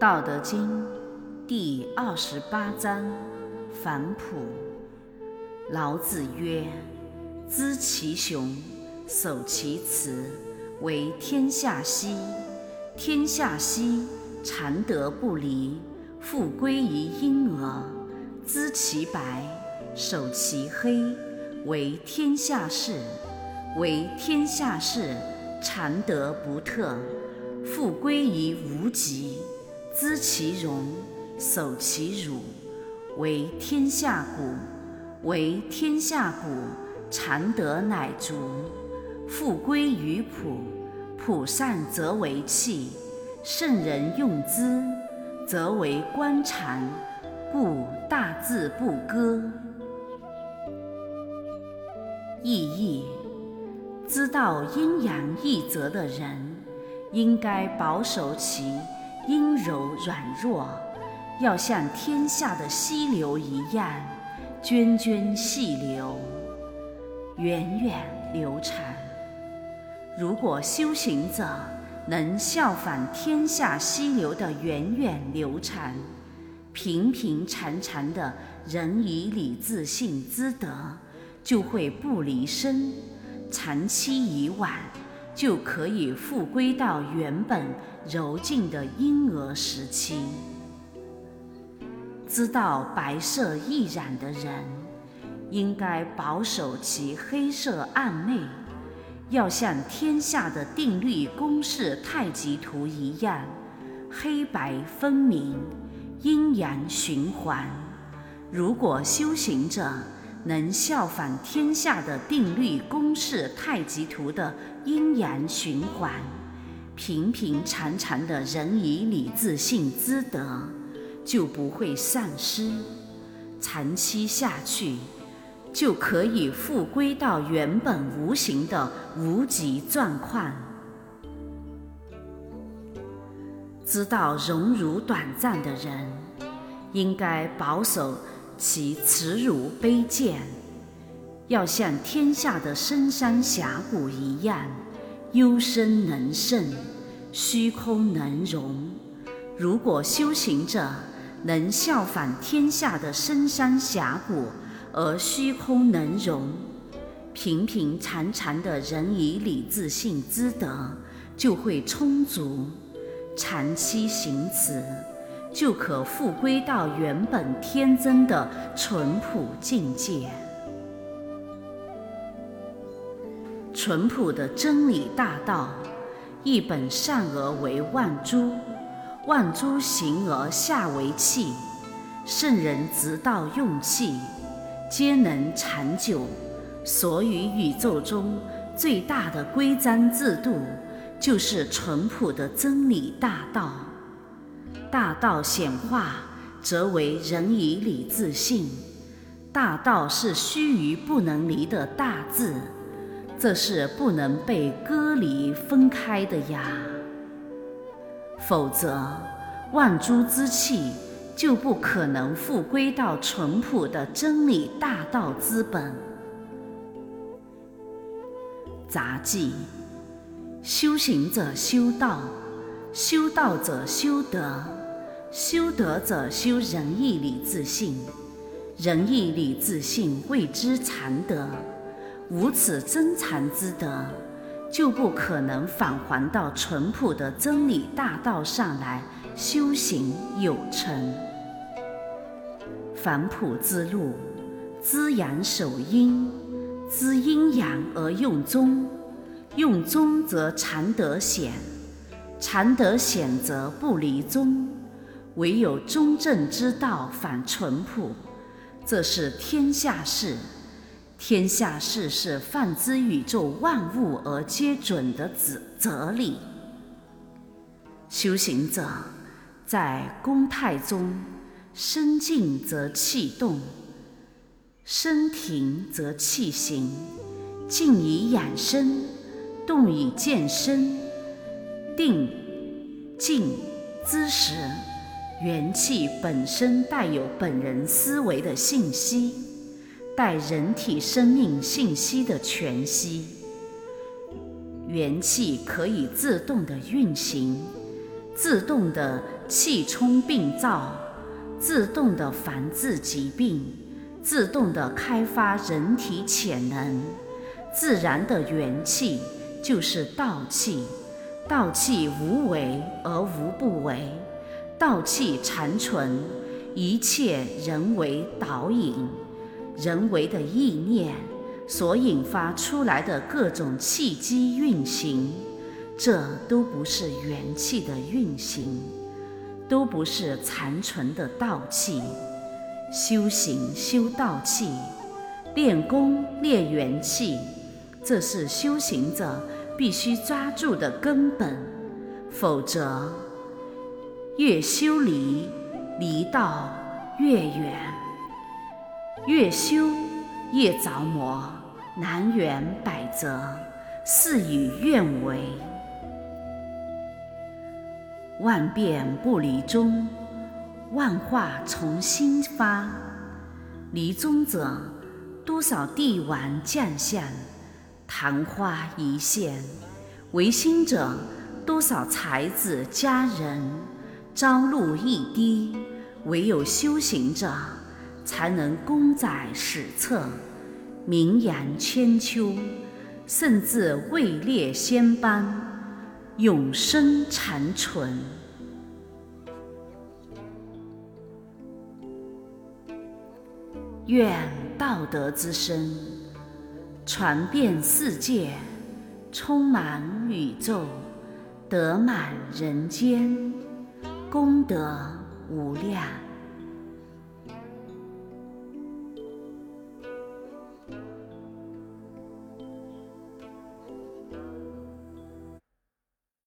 道德经第二十八章反哺。老子曰：“知其雄，守其雌，为天下溪。天下溪，常德不离，复归于婴儿。知其白，守其黑，为天下事。为天下士，常德不特，复归于无极。知其荣，守其辱，为天下谷。为天下谷，常德乃足，复归于朴。朴善则为器，圣人用之，则为官场。故大字不割。意义：知道阴阳一则的人，应该保守其阴柔软弱，要像天下的溪流一样，涓涓细流，源远流长。如果修行者能效仿天下溪流的源远流长，平平常常的仁义礼智信之德，就会不离身；长期以往，就可以复归到原本柔静的婴儿时期。知道白色易染的人，应该保守其黑色暗昧，要像天下的定律公式太极图一样，黑白分明。阴阳循环。如果修行者能效仿天下的定律公式太极图的阴阳循环，平平常常的人以礼智信之德就不会丧失。长期下去，就可以复归到原本无形的无极状况。知道荣辱短暂的人，应该保守其耻辱卑贱，要像天下的深山峡谷一样，幽深能胜，虚空能容。如果修行者能效仿天下的深山峡谷而虚空能容，平平常常的仁义礼智信之德就会充足。长期行此，就可复归到原本天真的淳朴境界。淳朴的真理大道，一本善而为万诸，万诸行而下为器。圣人直道用气，皆能长久。所以宇宙中最大的规章制度。就是淳朴的真理大道，大道显化则为人以礼自信。大道是须臾不能离的大字，这是不能被割离分开的呀。否则，万诸之气就不可能复归到淳朴的真理大道之本。杂记。修行者修道，修道者修德，修德者修仁义礼智信，仁义礼智信谓之常德。无此真常之德，就不可能返还到淳朴的真理大道上来修行有成。返璞之路，知阳守阴，知阴阳而用中。用中则常得显，常得显则不离中。唯有中正之道反淳朴，这是天下事。天下事是泛之宇宙万物而皆准的子哲理。修行者在公态中，身静则气动，身停则气行，静以养生。动以健身，定、静之时，元气本身带有本人思维的信息，带人体生命信息的全息。元气可以自动的运行，自动的气冲病灶，自动的防治疾病，自动的开发人体潜能。自然的元气就是道气，道气无为而无不为，道气残存，一切人为导引，人为的意念所引发出来的各种气机运行，这都不是元气的运行，都不是残存的道气。修行修道气，练功练元气。这是修行者必须抓住的根本，否则越修离，离道越远；越修越着魔，难圆百折，事与愿违。万变不离宗，万化从心发。离宗者，多少帝王将相。昙花一现，唯心者多少才子佳人，朝露一滴，唯有修行者才能功载史册，名扬千秋，甚至位列仙班，永生长存。愿道德之声。传遍世界，充满宇宙，得满人间，功德无量。